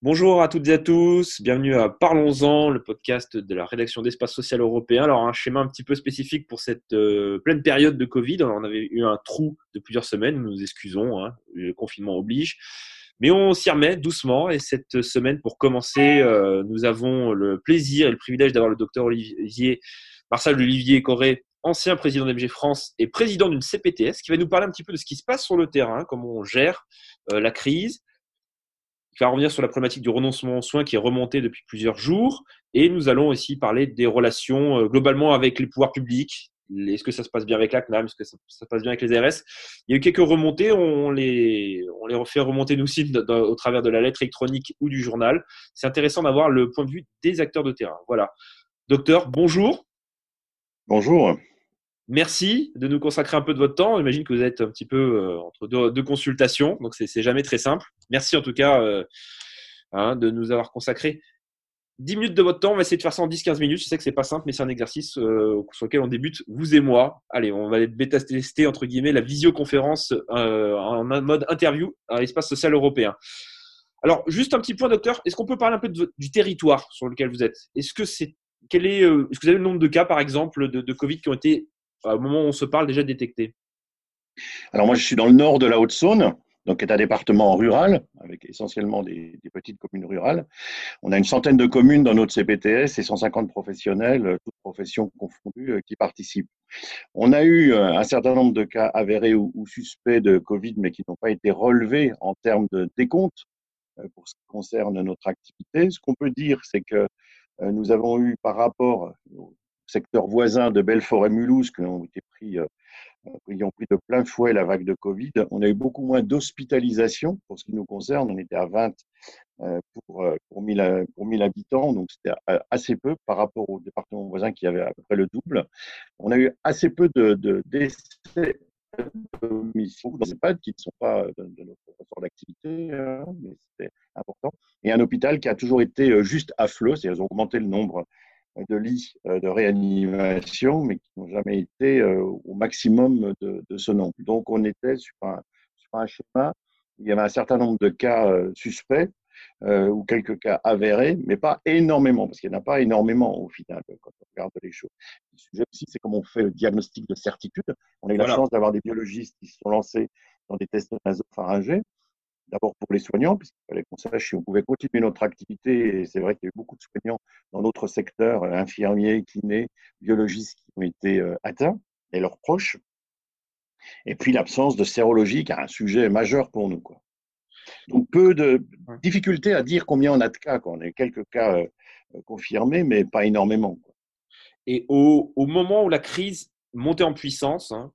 Bonjour à toutes et à tous, bienvenue à Parlons-en, le podcast de la rédaction d'Espace Social Européen. Alors un schéma un petit peu spécifique pour cette euh, pleine période de Covid. on avait eu un trou de plusieurs semaines, nous nous excusons, hein, le confinement oblige. Mais on s'y remet doucement et cette semaine, pour commencer, euh, nous avons le plaisir et le privilège d'avoir le docteur Olivier, Marcel Olivier Corré, ancien président d'MG France et président d'une CPTS, qui va nous parler un petit peu de ce qui se passe sur le terrain, comment on gère euh, la crise, qui va revenir sur la problématique du renoncement aux soins qui est remontée depuis plusieurs jours. Et nous allons aussi parler des relations euh, globalement avec les pouvoirs publics. Est-ce que ça se passe bien avec la CNAM Est-ce que ça, se passe bien avec les ARS Il y a eu quelques remontées, on les, on les refait remonter nous aussi au travers de la lettre électronique ou du journal. C'est intéressant d'avoir le point de vue des acteurs de terrain. Voilà. Docteur, bonjour. Bonjour. Merci de nous consacrer un peu de votre temps. J'imagine que vous êtes un petit peu euh, entre deux, consultations, donc c'est jamais très simple. Merci en tout cas euh, hein, de nous avoir consacré 10 minutes de votre temps. On va essayer de faire ça en 10-15 minutes. Je sais que c'est pas simple, mais c'est un exercice euh, sur lequel on débute, vous et moi. Allez, on va bêta-tester entre guillemets la visioconférence en mode interview à l'espace social européen. Alors, juste un petit point, docteur. Est-ce qu'on peut parler un peu du territoire sur lequel vous êtes? Est-ce que c'est quel est, est-ce que vous avez le nombre de cas, par exemple, de, de Covid qui ont été au moment où on se parle déjà détecté Alors moi, je suis dans le nord de la Haute-Saône, donc qui est un département rural, avec essentiellement des, petites communes rurales. On a une centaine de communes dans notre CPTS et 150 professionnels, euh, toutes professions confondues, euh, qui participent. On a eu euh, un certain nombre de cas avérés ou, suspects de Covid, mais qui n'ont pas été relevés en termes de décompte pour ce qui concerne notre activité. Ce qu'on peut dire, c'est que nous avons eu par rapport secteur voisin de Belfort et Mulhouse qui ont été pris, euh, ont pris de plein fouet la vague de Covid. On a eu beaucoup moins d'hospitalisation pour ce qui nous concerne. On était à 20 euh, pour, euh, pour, 1000, pour 1000 habitants, donc c'était assez peu par rapport au département voisin qui avait à peu près le double. On a eu assez peu de, de décès dans les EHPAD qui ne sont pas de, notre sort d'activité, hein, mais c'était important. Et un hôpital qui a toujours été juste flot, c'est-à-dire qu'ils ont augmenté le nombre de lits euh, de réanimation, mais qui n'ont jamais été euh, au maximum de, ce nombre. Donc, on était sur un, sur un, schéma il y avait un certain nombre de cas euh, suspects ou quelques cas avérés, mais pas énormément, parce qu'il n'y en a pas énormément au final quand on regarde les choses. Le sujet aussi, c'est comment on fait le diagnostic de certitude. On a eu la chance d'avoir des biologistes qui se sont lancés dans des tests nasopharyngés d'abord pour les soignants, puisqu'il fallait qu'on sache si on pouvait continuer notre activité. Et c'est vrai qu'il y a eu beaucoup de soignants dans notre secteur, euh, infirmiers, kinés, biologistes qui ont été euh, atteints et leurs proches. Et puis l'absence de sérologie, qui est un sujet majeur pour nous. Quoi. Donc peu de difficultés à dire combien on a de cas. Quoi. On a quelques cas euh, confirmés, mais pas énormément. Et au, au, moment où la crise montait en puissance, hein,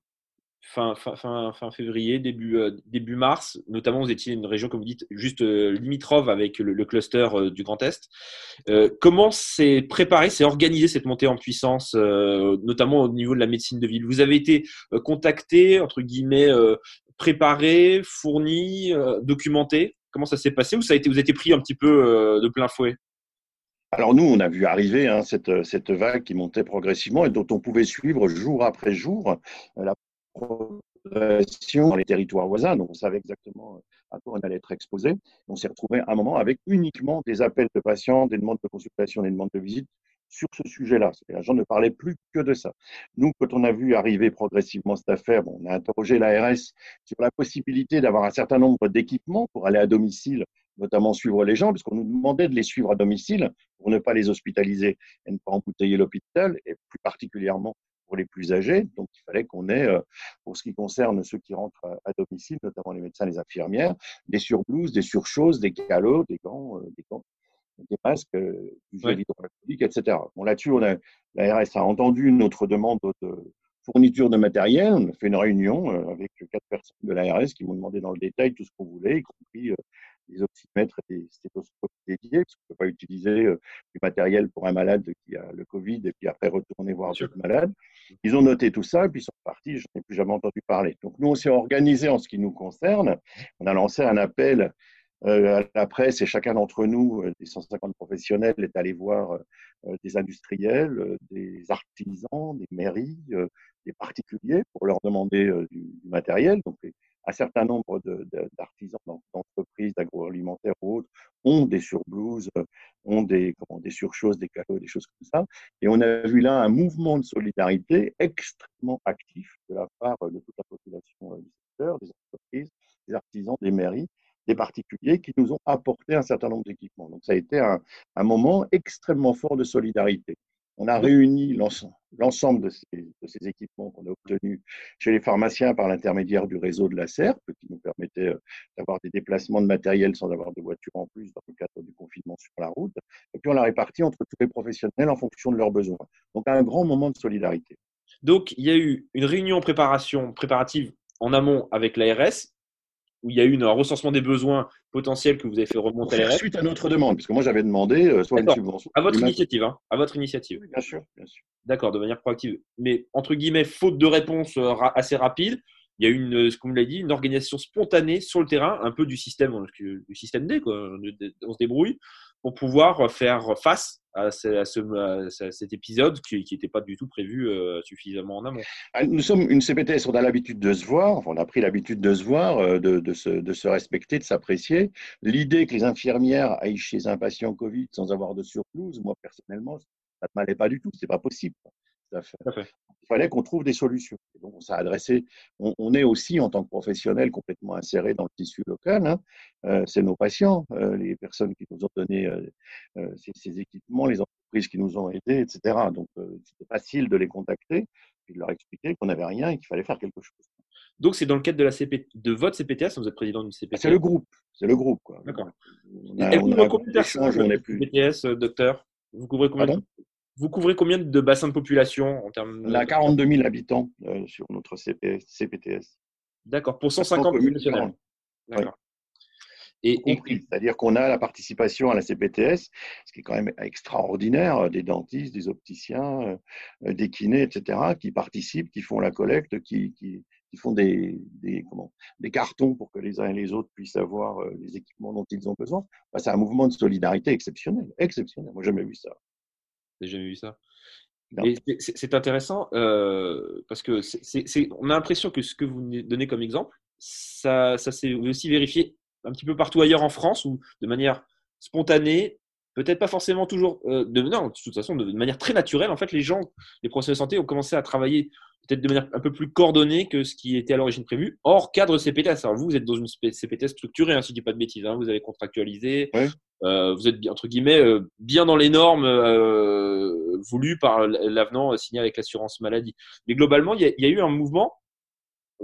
fin, fin, fin, février, début, euh, début mars. Notamment, vous étiez une région, comme vous dites, juste euh, limitrophe avec le, cluster euh, du Grand Est. comment s'est préparé, s'est organisé cette montée en puissance, notamment au niveau de la médecine de ville? Vous avez été contacté, entre guillemets, préparé, fourni, documenté? Comment ça s'est passé? Ou ça a été, vous avez été pris un petit peu de plein fouet? Alors nous, on a vu arriver hein, cette, cette, vague qui montait progressivement et dont on pouvait suivre jour après jour la dans les territoires voisins, donc on savait exactement euh, à quoi on allait être exposé. On s'est retrouvé à un moment avec uniquement des appels de patients, des demandes de consultation, des demandes de visite sur ce sujet-là. Les gens ne parlaient plus que de ça. Nous, quand on a vu arriver progressivement cette affaire, on a interrogé l'ARS sur la possibilité d'avoir un certain nombre d'équipements pour aller à domicile, notamment suivre les gens, puisqu'on nous demandait de les suivre à domicile pour ne pas les hospitaliser et ne pas embouteiller l'hôpital, et plus particulièrement pour les plus âgés. Donc, il fallait qu'on ait, euh, pour ce qui concerne ceux qui rentrent à domicile, notamment les médecins, les infirmières, des surblouses, des surchoses, des calots, des gants, euh, des gants, des masques, euh, du gel hydroalcoolique, etc. Bon, là-dessus, on a, l'ARS a entendu notre demande de fourniture de matériel. On a fait une réunion avec quatre personnes de l'ARS qui m'ont demandé dans le détail tout ce qu'on voulait, y compris des oxymètres et des stéthoscopes dédiés, parce qu'on ne peut pas utiliser du matériel pour un malade qui a le Covid et puis après retourner voir d'autres malades. Ils ont noté tout ça puis ils sont partis, je n'ai plus jamais entendu parler. Donc nous, on s'est organisé en ce qui nous concerne. On a lancé un appel Euh, la presse et chacun d'entre nous, des 150 professionnels, est allé voir des industriels, des artisans, des mairies, des particuliers pour leur demander du, matériel. Un certain nombre d'artisans, d'entreprises, d'agroalimentaires ou autres ont des surblouses, ont des, comment, des surchoses, des cadeaux, des choses comme ça. Et on a vu là un mouvement de solidarité extrêmement actif de la part de toute la population du secteur, des entreprises, des artisans, des mairies, des particuliers qui nous ont apporté un certain nombre d'équipements. Donc ça a été un, un moment extrêmement fort de solidarité. On a réuni l'ensemble de ces, équipements qu'on a obtenus chez les pharmaciens par l'intermédiaire du réseau de la SERP, qui nous permettait euh, d'avoir des déplacements de matériel sans avoir de voiture en plus dans le cadre du confinement sur la route. Et puis on l'a réparti entre tous les professionnels en fonction de leurs besoins. Donc un grand moment de solidarité. Donc il y a eu une réunion préparation préparative en amont avec l'ARS où il y a eu un recensement des besoins potentiels que vous avez fait remonter à Suite à notre demande, puisque moi j'avais demandé euh, soit une subvention. À votre initiative, hein, à votre initiative. bien sûr, bien sûr. D'accord, de manière proactive. Mais entre guillemets, faute de réponse euh, assez rapide, il y a une, comme vous l'avez dit, une organisation spontanée sur le terrain, un peu du système, euh, du système D, quoi. On se débrouille pour pouvoir faire face à, cet épisode qui n'était pas du tout prévu euh, suffisamment en amont. Ah, nous sommes une CPTS, on a l'habitude de se voir, on a pris l'habitude de se voir, euh, de, se, respecter, de s'apprécier. L'idée que les infirmières aillent chez un patient Covid sans avoir de surplouse, moi personnellement, ça ne m'allait pas du tout, c'est pas possible. Il fallait qu'on trouve des solutions. donc, on s'est adressé. On, est aussi, en tant que professionnel, complètement inséré dans le tissu local. Hein. Euh, c'est nos patients, euh, les personnes qui nous ont donné euh, ces, équipements, les entreprises qui nous ont aidés, etc. Donc, c'était facile de les contacter et de leur expliquer qu'on n'avait rien et qu'il fallait faire quelque chose. Donc, c'est dans le cadre de, la CP... de votre CPTS, vous êtes président d'une CPTS C'est le groupe. C'est le groupe. D'accord. Et vous combien de personnes, CPTS, docteur? Vous couvrez combien vous couvrez combien de bassins de population en termes On a 42 000 habitants euh, sur notre CPTS. D'accord, pour 150 communes D'accord. Et, c'est-à-dire qu'on a la participation à la CPTS, ce qui est quand même extraordinaire, euh, des dentistes, des opticiens, euh, des kinés, etc., qui participent, qui font la collecte, qui, font des, comment, des cartons pour que les uns et les autres puissent avoir les équipements dont ils ont besoin. c'est un mouvement de solidarité exceptionnel, exceptionnel. Moi, j'ai jamais vu ça. J'ai jamais vu ça? C'est intéressant euh, parce que on a l'impression que ce que vous donnez comme exemple, ça, ça s'est aussi vérifié un petit peu partout ailleurs en France où de manière spontanée, peut-être pas forcément toujours euh, de, non, de toute façon de, manière très naturelle, en fait, les gens, les professionnels de santé ont commencé à travailler peut-être de manière un peu plus coordonnée que ce qui était à l'origine prévu, hors cadre CPTS. Alors vous, vous êtes dans une CPTS structurée, hein, si je dis pas de bêtises, hein, vous avez contractualisé, euh, vous êtes entre guillemets euh, bien dans les normes euh, voulues par l'avenant signé avec l'assurance maladie. Mais globalement, il y, a eu un mouvement.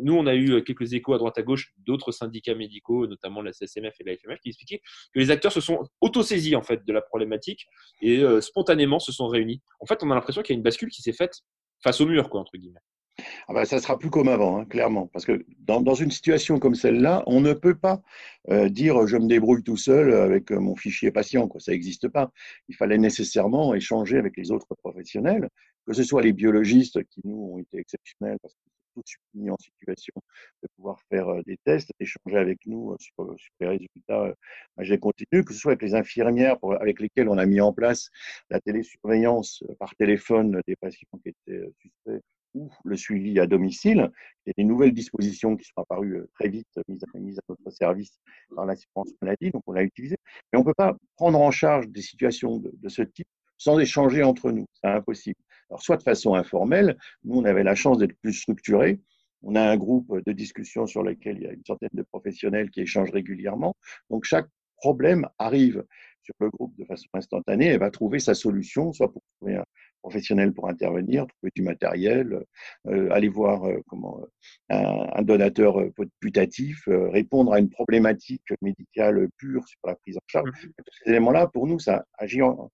Nous, on a eu quelques échos à droite à gauche d'autres syndicats médicaux, notamment la CSMF et la FMF, qui expliquaient que les acteurs se sont autosaisis en fait de la problématique et spontanément se sont réunis. En fait, on a l'impression qu'il y a une bascule qui s'est faite face au mur, quoi, entre guillemets. Ah bah, ça sera plus comme avant, hein, clairement. Parce que dans, une situation comme celle-là, on ne peut pas euh, dire je me débrouille tout seul avec euh, mon fichier patient. Ça n'existe pas. Il fallait nécessairement échanger avec les autres professionnels, que ce soit les biologistes qui nous ont été exceptionnels parce qu'ils sont tous mis en situation de pouvoir faire euh, des tests, échanger avec nous sur, les résultats j'ai continué, que ce soit avec les infirmières avec lesquelles on a mis en place la télésurveillance par téléphone des patients qui étaient le suivi à domicile. Il y a des nouvelles dispositions qui sont apparues euh, très vite, mises à, à notre service par l'assurance maladie, donc on l'a utilisé. Mais on ne peut pas prendre en charge des situations de, ce type sans échanger entre nous. C'est impossible. Alors, soit de façon informelle, nous, on avait la chance d'être plus structurés. On a un groupe de discussion sur lequel il y a une centaine de professionnels qui échangent régulièrement. Donc, chaque problème arrive sur le groupe de façon instantanée et va trouver sa solution, soit pour trouver un, professionnels pour intervenir, trouver du matériel, euh, aller voir euh, comment un, un, donateur euh, putatif, répondre à une problématique médicale pure sur la prise en charge. Mmh ces éléments-là, pour nous, ça agit en,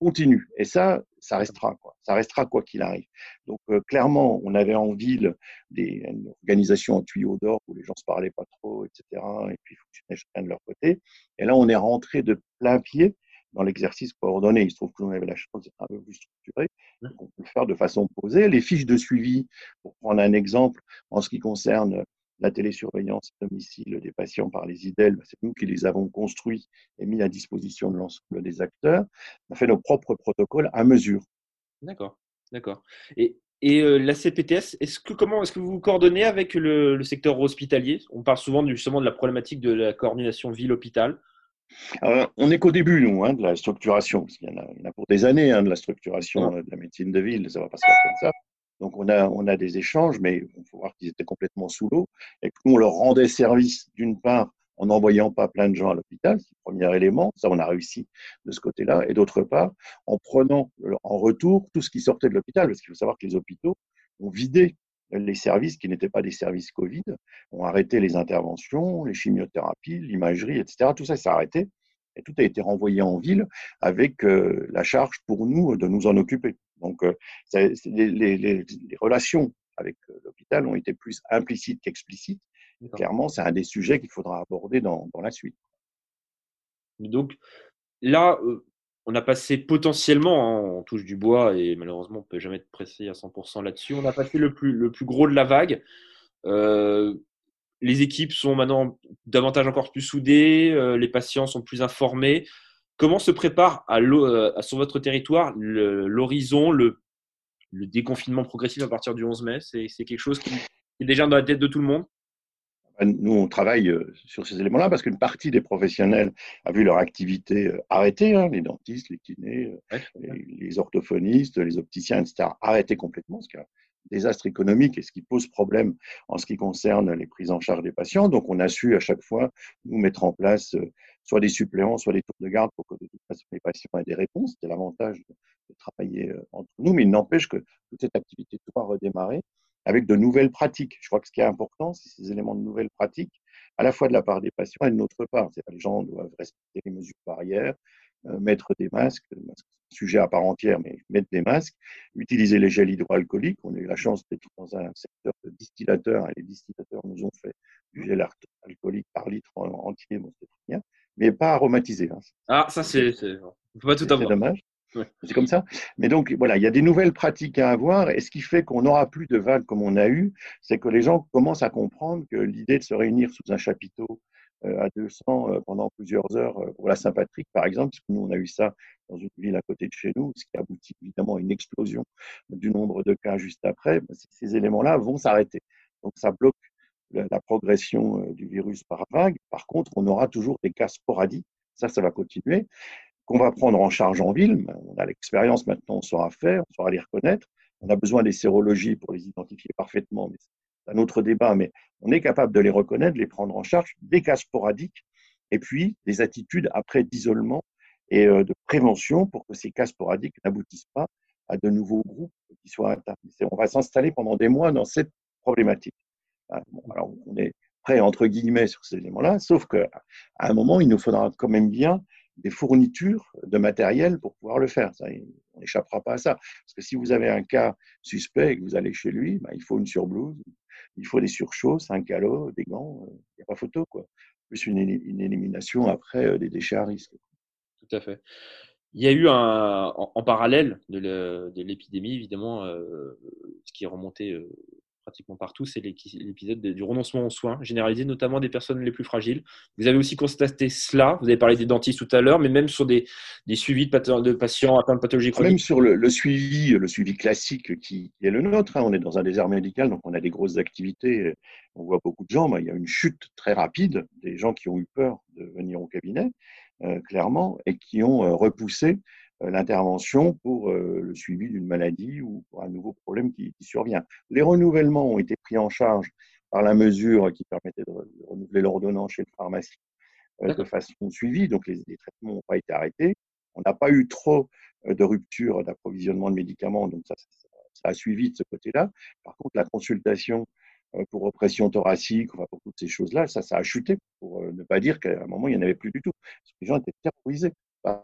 continu. Et ça, ça restera, quoi. Ça restera quoi qu'il arrive. Donc, clairement, on avait en ville des, une organisation en tuyau d'or où les gens se parlaient pas trop, etc. Et puis, fonctionnaient chacun de leur côté. Et là, on est rentré de plein pied dans l'exercice coordonné. Il se trouve que nous, avait la chance d'être un peu plus structuré. on peut le faire de façon posée. Les fiches de suivi, pour prendre un exemple, en ce qui concerne la télésurveillance à domicile des patients par les IDEL, c'est nous qui les avons construits et mis à disposition de l'ensemble des acteurs. On a fait nos propres protocoles à mesure. D'accord, d'accord. Et, et euh, la CPTS, est-ce que comment est-ce que vous vous coordonnez avec le, secteur hospitalier? On parle souvent justement de la problématique de la coordination ville-hôpital. On n'est qu'au début, nous, hein, de la structuration, parce qu'il y, en a pour des années hein, de la structuration de la médecine de ville, ça va pas se faire comme ça. Donc on a, on a des échanges, mais il faut voir qu'ils étaient complètement sous l'eau. Et que nous, on leur rendait service d'une part en n'envoyant pas plein de gens à l'hôpital, c'est le premier élément, ça on a réussi de ce côté-là, et d'autre part, en prenant en retour tout ce qui sortait de l'hôpital, parce qu'il faut savoir que les hôpitaux ont vidé les services qui n'étaient pas des services Covid, ont arrêté les interventions, les chimiothérapies, l'imagerie, etc. Tout ça s'est arrêté et tout a été renvoyé en ville avec euh, la charge pour nous de nous en occuper. Donc, euh, les, relations avec euh, l'hôpital ont été plus implicites qu'explicites. Clairement, c'est un des sujets qu'il faudra aborder dans, la suite. Donc, là, on a passé potentiellement, en touche du bois, et malheureusement, on ne peut jamais être pressé à 100% là-dessus, on a passé le plus, le plus gros de la vague. les équipes sont maintenant davantage encore plus soudées, les patients sont plus informés. Comment se prépare euh, sur votre territoire l'horizon, le, déconfinement progressif à partir du 11 mai? C'est quelque chose qui est déjà dans la tête de tout le monde? Nous, on travaille euh, sur ces éléments-là parce qu'une partie des professionnels a vu leur activité euh, arrêtée, hein, les dentistes, les kinés, les, orthophonistes, les opticiens, etc., arrêtés complètement, ce qui est un désastre économique et ce qui pose problème en ce qui concerne les prises en charge des patients. Donc, on a su à chaque fois nous mettre en place soit des suppléants, soit des tours de garde pour que de toute façon les patients aient des réponses. C'est l'avantage de, travailler euh, entre nous, mais il n'empêche que toute cette activité doit redémarrer avec de nouvelles pratiques. Je crois que ce qui est important, c'est ces éléments de nouvelles pratiques, à la fois de la part des patients et de notre part. Les gens doivent respecter les mesures barrières, euh, mettre des masques, sujet à part entière, mais mettre des masques, utiliser les gels hydroalcooliques. On a eu la chance d'être dans un secteur de distillateurs et les distillateurs nous ont fait du gel alcoolique par litre entier, bon, c'est très bien mais pas aromatisé. Hein. Ah, ça, c'est. pas tout avoir. C'est dommage. C'est comme ça. Mais donc, voilà, il y a des nouvelles pratiques à avoir. Et ce qui fait qu'on n'aura plus de vagues comme on a eu, c'est que les gens commencent à comprendre que l'idée de se réunir sous un chapiteau euh, à 200 euh, pendant plusieurs heures euh, pour la Saint-Patrick, par exemple, parce que nous, on a eu ça dans une ville à côté de chez nous, ce qui aboutit évidemment à une explosion du nombre de cas juste après, ben, ces éléments-là vont s'arrêter. Donc, ça bloque la progression du virus par vague. Par contre, on aura toujours des cas sporadiques. Ça, ça va continuer. Qu'on va prendre en charge en ville. On a l'expérience maintenant, on saura faire, on saura les reconnaître. On a besoin des sérologies pour les identifier parfaitement, mais c'est un autre débat. Mais on est capable de les reconnaître, de les prendre en charge, des cas sporadiques, et puis des attitudes après d'isolement et euh, de prévention pour que ces cas sporadiques n'aboutissent pas à de nouveaux groupes qui soient atteints. On va s'installer pendant des mois dans cette problématique. Ah, alors on est prêt entre guillemets sur ces éléments-là, sauf qu'à un moment, il nous faudra quand même bien des fournitures de matériel pour pouvoir le faire. Ça, on n'échappera pas à ça. Parce que si vous avez un cas suspect et que vous allez chez lui, bah, il faut une surblouse, il faut des surchausses, un calot, des gants, il n'y a pas photo. Quoi. Plus une, élimination après euh, des déchets à risque. Tout à fait. Il y a eu un, en, parallèle de l'épidémie, évidemment, euh, ce qui est remonté euh, pratiquement partout, c'est l'épisode du renoncement aux soins, généralisé notamment des personnes les plus fragiles. Vous avez aussi constaté cela, vous avez parlé des dentistes tout à l'heure, mais même sur des, suivis de, patients atteints de pathologies chroniques. Même sur le, suivi, le suivi classique qui, est le nôtre, hein. on est dans un désert médical, donc on a des grosses activités, on voit beaucoup de gens, il y a une chute très rapide des gens qui ont eu peur de venir au cabinet, euh, clairement, et qui ont euh, repoussé euh, l'intervention pour euh, le suivi d'une maladie ou pour un nouveau problème qui, survient. Les renouvellements ont été pris en charge par la mesure qui permettait de, renouveler l'ordonnance chez le pharmacien euh, de façon suivie, donc les, traitements n'ont pas été arrêtés. On n'a pas eu trop de rupture d'approvisionnement de médicaments, donc ça, ça, a suivi de ce côté-là. Par contre, la consultation pour oppression thoracique, enfin pour toutes ces choses-là, ça, ça a chuté, pour ne pas dire qu'à un moment, il n'y en avait plus du tout. Parce que les gens étaient terrorisés par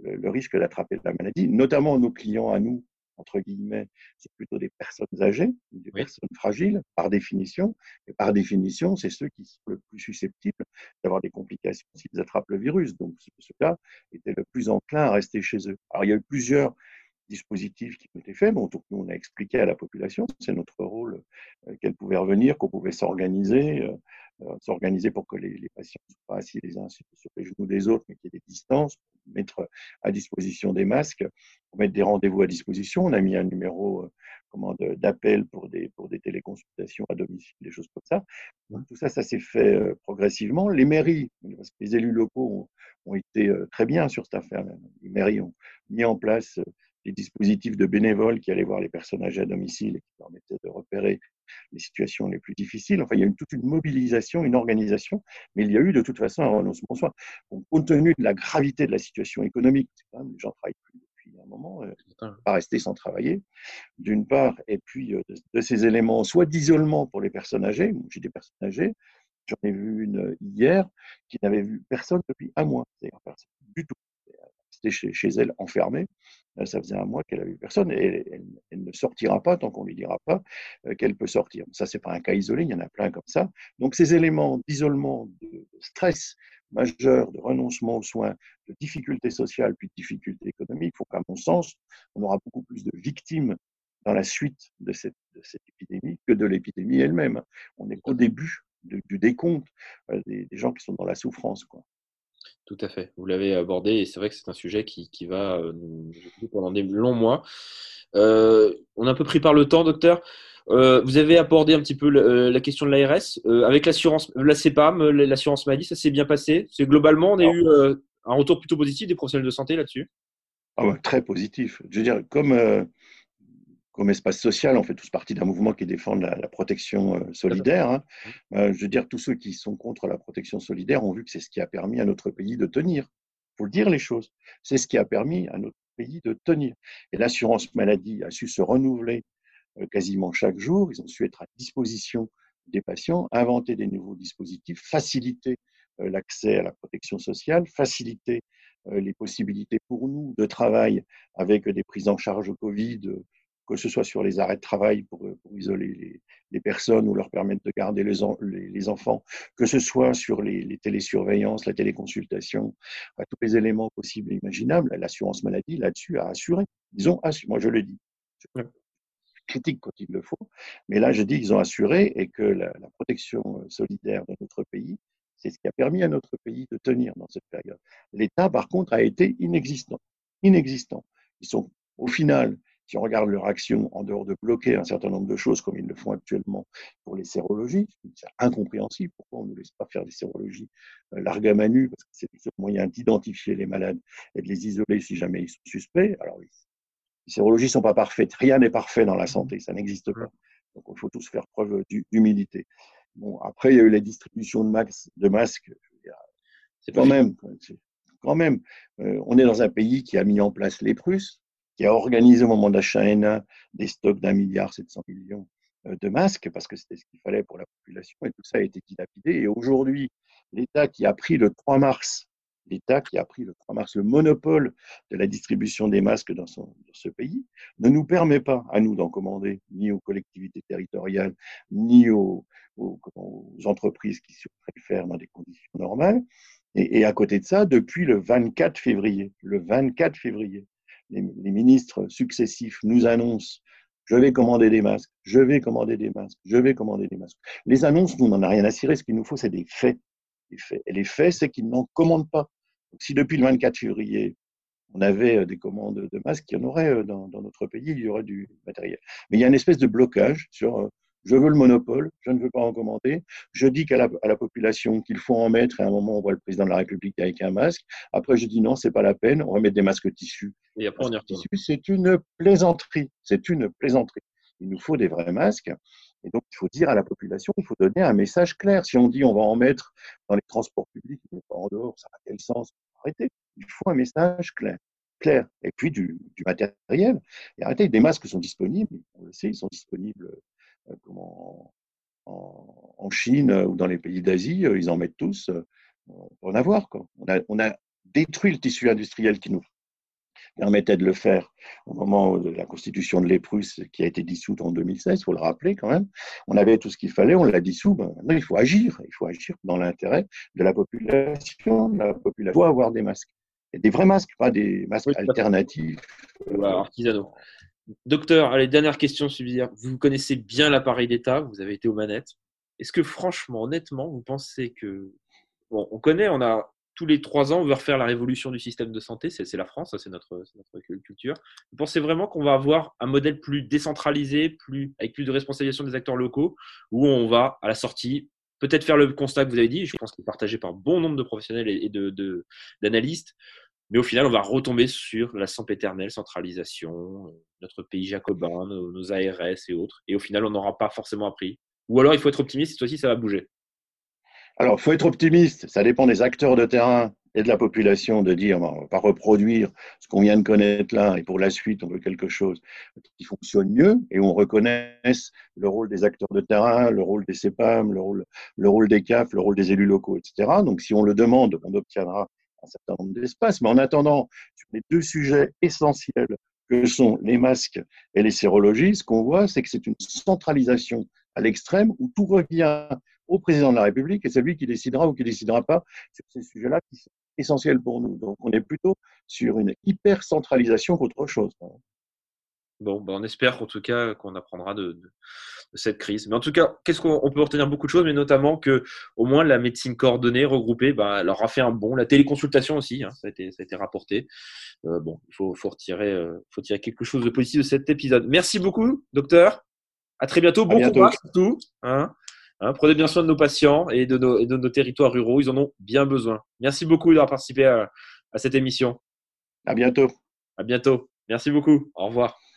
le, risque d'attraper la maladie, notamment nos clients à nous, entre guillemets, c'est plutôt des personnes âgées, des personnes fragiles, par définition. Et par définition, c'est ceux qui sont le plus susceptibles d'avoir des complications s'ils attrapent le virus. Donc, ceux-là étaient le plus enclins à rester chez eux. Alors, il y a eu plusieurs dispositifs qui été faits. Bon, donc nous, on a expliqué à la population, c'est notre rôle, qu'elle pouvait revenir, qu'on pouvait s'organiser, s'organiser pour que les, patients ne soient pas assis les uns sur, les genoux des autres, mais qu'il y ait des distances, mettre à disposition des masques, mettre des rendez-vous à disposition. On a mis un numéro d'appel pour des, pour des téléconsultations à domicile, des choses comme ça. tout ça, ça s'est fait progressivement. Les mairies, parce que les élus locaux ont, ont été très bien sur cette affaire. Les mairies ont mis en place des dispositifs de bénévoles qui allaient voir les personnes âgées à domicile et qui permettaient de repérer les situations les plus difficiles. Enfin, il y a eu toute une mobilisation, une organisation, mais il y a eu de toute façon un renoncement soi. compte tenu de la gravité de la situation économique, quand même, les gens travaillent plus depuis un moment, euh, pas rester sans travailler, d'une part, et puis euh, de, ces éléments, soit d'isolement pour les personnes âgées, j'ai des personnes âgées, j'en ai vu une hier qui n'avait vu personne depuis un mois, c'est-à-dire personne du tout. C'était chez, elle enfermée euh, ça faisait un mois qu'elle avait personne et elle, ne sortira pas tant qu'on lui dira pas euh, qu'elle peut sortir. Ça, c'est pas un cas isolé, il y en a plein comme ça. Donc, ces éléments d'isolement, de stress majeur, de renoncement aux soins, de difficultés sociales puis de difficultés économiques font qu'à mon sens, on aura beaucoup plus de victimes dans la suite de cette, épidémie que de l'épidémie elle-même. On n'est qu'au début du, décompte euh, des, des, gens qui sont dans la souffrance. Quoi. Tout à fait. Vous l'avez abordé et c'est vrai que c'est un sujet qui, va euh, nous pendant des longs mois. Euh, on a un peu pris par le temps, docteur. Euh, vous avez abordé un petit peu la, question de l'ARS. avec l'assurance, la CEPAM, l'assurance maladie, ça s'est bien passé? C'est globalement, on a eu un retour plutôt positif des professionnels de santé là-dessus? Ah très positif. Je veux dire, comme comme espace social, on fait tous partie d'un mouvement qui défend la, protection euh, solidaire. Hein. Euh, je veux dire, tous ceux qui sont contre la protection solidaire ont vu que c'est ce qui a permis à notre pays de tenir. Il faut le dire les choses. C'est ce qui a permis à notre pays de tenir. Et l'assurance maladie a su se renouveler euh, quasiment chaque jour. Ils ont su être à disposition des patients, inventer des nouveaux dispositifs, faciliter l'accès à la protection sociale, faciliter les possibilités pour nous de travail avec des prises en charge au Covid que ce soit sur les arrêts de travail pour, euh, isoler les, personnes ou leur permettre de garder les, les, enfants, que ce soit sur les, télésurveillances, la téléconsultation, tous les éléments possibles et imaginables, l'assurance maladie là-dessus a assuré. Ils ont assuré, moi je le dis. critique quand il le faut, mais là je dis qu'ils ont assuré et que la, la protection euh, solidaire de notre pays, c'est ce qui a permis à notre pays de tenir dans cette période. L'État, par contre, a été inexistant. Inexistant. Ils sont, au final, si on regarde leur action, en dehors de bloquer un certain nombre de choses comme ils le font actuellement pour les sérologies, c'est incompréhensible. Pourquoi on ne laisse pas faire des sérologies euh, larga manu Parce que c'est le seul moyen d'identifier les malades et de les isoler si jamais ils sont suspects. Alors, les sérologies ne sont pas parfaites. Rien n'est parfait dans la santé. Ça n'existe pas. Donc, il faut tous faire preuve d'humilité. Bon, après, il y a eu la distribution de, max, de masques. C'est quand même, quand même, euh, on est dans un pays qui a mis en place les Prusses, qui a organisé au moment d'achat N1 des stocks d'un milliard 700 millions euh, de masques, parce que c'était ce qu'il fallait pour la population, et tout ça a été dilapidé. Et aujourd'hui, l'État qui a pris le 3 mars, l'État qui a pris le 3 mars le monopole de la distribution des masques dans, son, dans ce pays, ne nous permet pas à nous d'en commander, ni aux collectivités territoriales, ni aux, aux, entreprises qui souhaiteraient le dans des conditions normales. Et, et à côté de ça, depuis le 24 février, le 24 février, les, ministres successifs nous annoncent je vais commander des masques, je vais commander des masques, je vais commander des masques. Les annonces, nous, on n'en a rien à cirer. Ce qu'il nous faut, c'est des faits. Et les faits, c'est qu'ils n'en commandent pas. Si depuis le 24 février, on avait euh, des commandes de masques, il y en aurait euh, dans, dans notre pays, il y aurait du matériel. Mais il y a une espèce de blocage sur euh, je veux le monopole, je ne veux pas en commenter. Je dis qu'à la, à la, population qu'il faut en mettre, et à un moment, on voit le président de la République avec un masque. Après, je dis non, c'est pas la peine, on va mettre des masques tissus. Et après, on tissu, c'est une plaisanterie. C'est une plaisanterie. Il nous faut des vrais masques. Et donc, il faut dire à la population, il faut donner un message clair. Si on dit on va en mettre dans les transports publics, mais pas en dehors, ça a quel sens? Arrêtez. Il faut un message clair. clair. Et puis du, du matériel. Et arrêtez, des masques sont disponibles. On le sait, ils sont disponibles euh, en, en, Chine ou dans les pays d'Asie, euh, ils en mettent tous euh, pour en avoir. Quoi. On, a, on a détruit le tissu industriel qui nous permettait de le faire au moment de la constitution de l'Éprus qui a été dissoute en 2016, il faut le rappeler quand même. On avait tout ce qu'il fallait, on l'a dissous. Ben, maintenant, il faut agir. Il faut agir dans l'intérêt de la population. La population doit avoir des masques. des vrais masques, pas des masques alternatifs. artisanaux. Docteur, allez, dernière question subsidiaire. Vous connaissez bien l'appareil d'État, vous avez été aux manettes. Est-ce que franchement, honnêtement, vous pensez que. Bon, on connaît, on a tous les trois ans, on veut refaire la révolution du système de santé, c'est la France, c'est notre, culture. Vous pensez vraiment qu'on va avoir un modèle plus décentralisé, plus, avec plus de responsabilisation des acteurs locaux, où on va, à la sortie, peut-être faire le constat que vous avez dit, je pense qu'il est partagé par bon nombre de professionnels et d'analystes, mais au final, on va retomber sur la sempéternelle centralisation, notre pays jacobin, nos, ARS et autres. Et au final, on n'aura pas forcément appris. Ou alors, il faut être optimiste, cette fois-ci, ça va bouger. Alors, il faut être optimiste. Ça dépend des acteurs de terrain et de la population de dire on ne va pas reproduire ce qu'on vient de connaître là et pour la suite, on veut quelque chose qui fonctionne mieux et on reconnaisse le rôle des acteurs de terrain, le rôle des CEPAM, le rôle, le rôle des CAF, le rôle des élus locaux, etc. Donc, si on le demande, on obtiendra un certain nombre d'espaces. Mais en attendant, sur les deux sujets essentiels que sont les masques et les sérologies, ce qu'on voit, c'est que c'est une centralisation à l'extrême où tout revient au président de la République et c'est lui qui décidera ou qui décidera pas sur ces sujets-là qui sont essentiels pour nous. Donc on est plutôt sur une hyper centralisation qu'autre chose. Bon, ben on espère en tout cas qu'on apprendra de, cette crise. Mais en tout cas, qu'est-ce qu'on peut retenir beaucoup de choses, mais notamment que au moins la médecine coordonnée, regroupée, ben, elle aura fait un bon. La téléconsultation aussi, hein, ça, a été, ça, a été, rapporté. Euh, bon, il faut, faut, retirer, euh, faut tirer quelque chose de positif de cet épisode. Merci beaucoup, docteur. À très bientôt. Bon courage surtout. Hein. Hein, prenez bien soin de nos patients et de nos, et de nos, territoires ruraux. Ils en ont bien besoin. Merci beaucoup d'avoir participé à, à cette émission. À bientôt. À bientôt. Merci beaucoup. Au revoir.